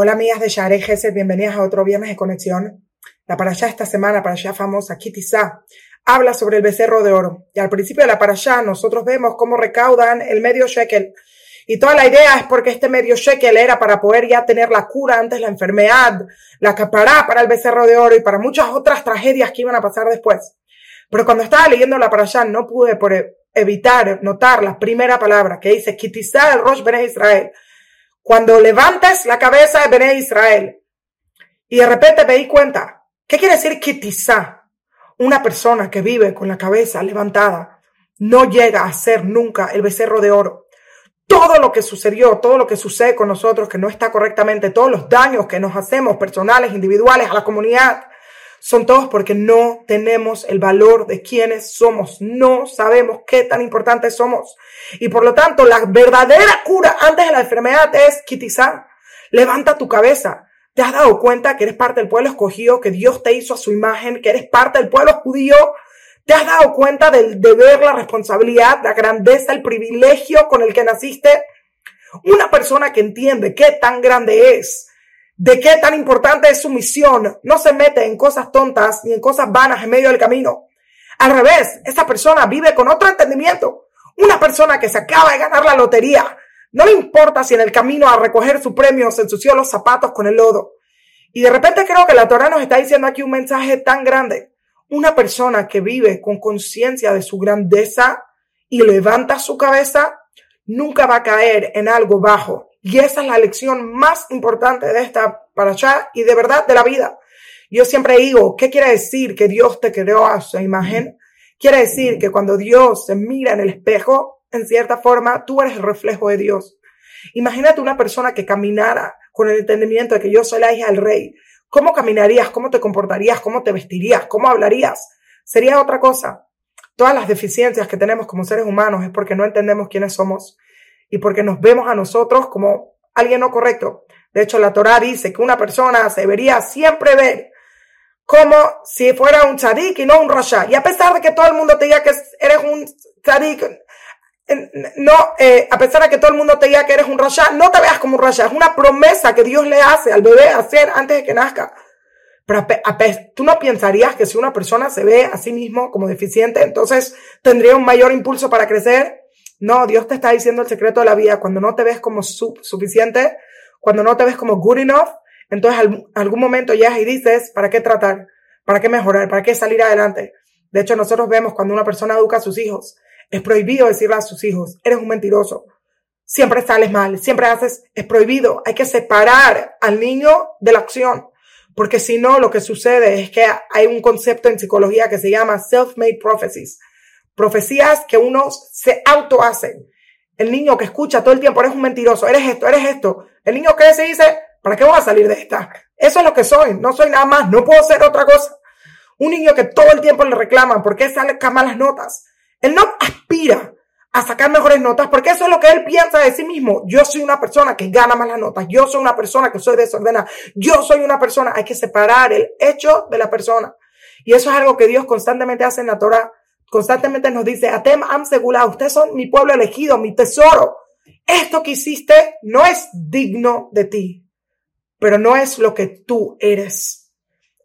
Hola amigas de Share Gesed, bienvenidas a otro viernes de conexión. La parashá esta semana, parashá famosa, Kitizá, habla sobre el becerro de oro. Y al principio de la parashá nosotros vemos cómo recaudan el medio shekel. Y toda la idea es porque este medio shekel era para poder ya tener la cura antes la enfermedad, la capará para el becerro de oro y para muchas otras tragedias que iban a pasar después. Pero cuando estaba leyendo la parashá no pude por evitar notar la primera palabra que dice Kitizá el Rosh Bene Israel cuando levantes la cabeza de Bené Israel y de repente me di cuenta, ¿qué quiere decir kitizá? Una persona que vive con la cabeza levantada no llega a ser nunca el becerro de oro. Todo lo que sucedió, todo lo que sucede con nosotros que no está correctamente, todos los daños que nos hacemos personales, individuales, a la comunidad, son todos porque no tenemos el valor de quienes somos. No sabemos qué tan importantes somos. Y por lo tanto, la verdadera cura antes de la enfermedad es kitizar. Levanta tu cabeza. ¿Te has dado cuenta que eres parte del pueblo escogido, que Dios te hizo a su imagen, que eres parte del pueblo judío? ¿Te has dado cuenta del deber, la responsabilidad, la grandeza, el privilegio con el que naciste? Una persona que entiende qué tan grande es, de qué tan importante es su misión. No se mete en cosas tontas ni en cosas vanas en medio del camino. Al revés, esa persona vive con otro entendimiento. Una persona que se acaba de ganar la lotería. No le importa si en el camino a recoger su premio se ensució los zapatos con el lodo. Y de repente creo que la Torah nos está diciendo aquí un mensaje tan grande. Una persona que vive con conciencia de su grandeza y levanta su cabeza, nunca va a caer en algo bajo, y esa es la lección más importante de esta para allá y de verdad de la vida. Yo siempre digo, ¿qué quiere decir que Dios te creó a su imagen? Quiere decir que cuando Dios se mira en el espejo, en cierta forma, tú eres el reflejo de Dios. Imagínate una persona que caminara con el entendimiento de que yo soy la hija del rey. ¿Cómo caminarías? ¿Cómo te comportarías? ¿Cómo te vestirías? ¿Cómo hablarías? Sería otra cosa. Todas las deficiencias que tenemos como seres humanos es porque no entendemos quiénes somos y porque nos vemos a nosotros como alguien no correcto. De hecho, la Torah dice que una persona se debería siempre ver como si fuera un tzadik y no un rasha. Y a pesar de que todo el mundo te diga que eres un tzadik, no, eh, a pesar de que todo el mundo te diga que eres un rasha, no te veas como un rasha. Es una promesa que Dios le hace al bebé hacer antes de que nazca. Pero tú no pensarías que si una persona se ve a sí mismo como deficiente, entonces tendría un mayor impulso para crecer. No, Dios te está diciendo el secreto de la vida. Cuando no te ves como suficiente, cuando no te ves como good enough, entonces al, algún momento llegas y dices, ¿para qué tratar? ¿Para qué mejorar? ¿Para qué salir adelante? De hecho, nosotros vemos cuando una persona educa a sus hijos, es prohibido decirle a sus hijos, eres un mentiroso, siempre sales mal, siempre haces, es prohibido. Hay que separar al niño de la acción. Porque si no, lo que sucede es que hay un concepto en psicología que se llama self-made prophecies profecías que uno se auto hace. El niño que escucha todo el tiempo, eres un mentiroso, eres esto, eres esto. El niño crece y dice, ¿para qué voy a salir de esta? Eso es lo que soy, no soy nada más, no puedo ser otra cosa. Un niño que todo el tiempo le reclaman, ¿por qué sale malas notas? Él no aspira a sacar mejores notas porque eso es lo que él piensa de sí mismo. Yo soy una persona que gana malas notas, yo soy una persona que soy desordenada, yo soy una persona, hay que separar el hecho de la persona. Y eso es algo que Dios constantemente hace en la Torah constantemente nos dice, Atem Am Segula, ustedes son mi pueblo elegido, mi tesoro. Esto que hiciste no es digno de ti, pero no es lo que tú eres.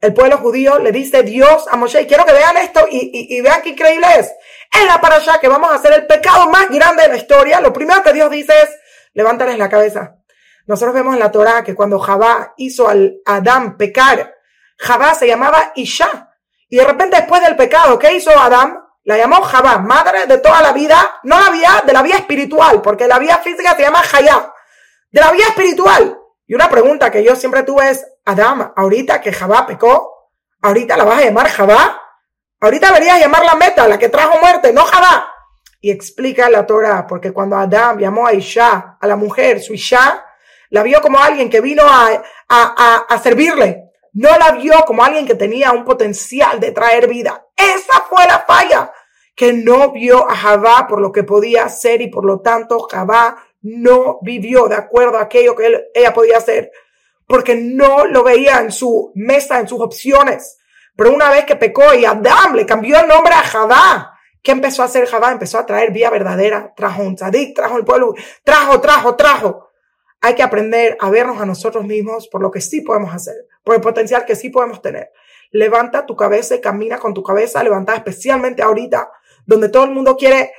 El pueblo judío le dice Dios a Moshe, quiero que vean esto y, vean qué increíble es. En la allá que vamos a hacer el pecado más grande de la historia, lo primero que Dios dice es, levántales la cabeza. Nosotros vemos en la Torah que cuando Jabá hizo al Adán pecar, Jabá se llamaba Isha. Y de repente después del pecado, ¿qué hizo Adán? La llamó Jabá, madre de toda la vida, no la vida de la vida espiritual, porque la vida física se llama Jayá, de la vida espiritual. Y una pregunta que yo siempre tuve es, Adam, ahorita que Jabá pecó, ahorita la vas a llamar Jabá, ahorita deberías llamarla Meta, la que trajo muerte, no Jabá. Y explica la Torah, porque cuando Adam llamó a Isha, a la mujer, su Isha, la vio como alguien que vino a, a, a, a servirle, no la vio como alguien que tenía un potencial de traer vida. Esa fue la falla, que no vio a Jabá por lo que podía hacer y por lo tanto Jabá no vivió de acuerdo a aquello que ella podía hacer, porque no lo veía en su mesa, en sus opciones. Pero una vez que pecó y Adam le cambió el nombre a Jabá, ¿qué empezó a hacer Jabá? Empezó a traer vida verdadera, trajo un tzadik, trajo el pueblo, trajo, trajo, trajo. hay que aprender a vernos a nosotros mismos por lo que sí podemos hacer, por el potencial que sí podemos tener. Levanta tu cabeza y camina con tu cabeza levantada, especialmente ahorita, donde todo el mundo quiere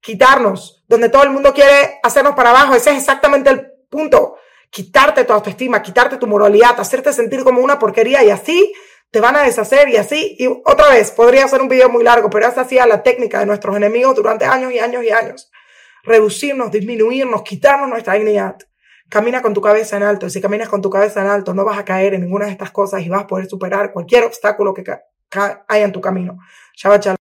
quitarnos, donde todo el mundo quiere hacernos para abajo. Ese es exactamente el punto. Quitarte tu autoestima, quitarte tu moralidad, hacerte sentir como una porquería y así te van a deshacer y así. Y otra vez, podría ser un video muy largo, pero esa hacía la técnica de nuestros enemigos durante años y años y años. Reducirnos, disminuirnos, quitarnos nuestra dignidad. Camina con tu cabeza en alto. Si caminas con tu cabeza en alto, no vas a caer en ninguna de estas cosas y vas a poder superar cualquier obstáculo que haya en tu camino. Shabbat